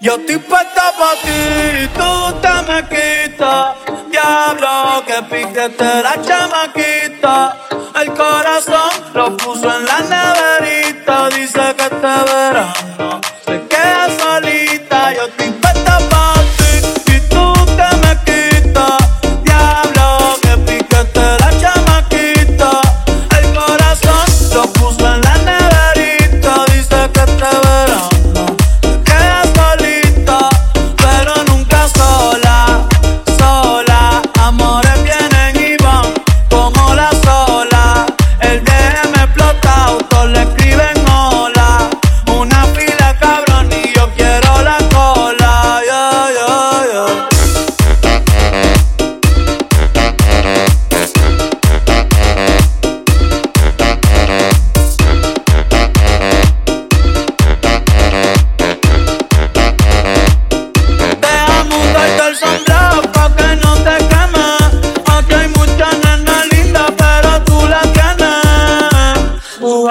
Yo estoy puesta pa' ti, tú te me quitas. Diablo, que piquete la chamaquita. El corazón lo puso en la neverita. Dice que te verano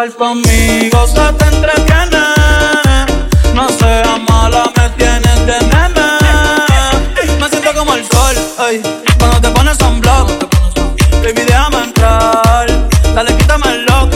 conmigo se te entretiene. No seas mala, me tienes de nene. Me siento como el sol, ey, cuando te pones sunblock. Baby, déjame entrar. Dale, quítame el lock,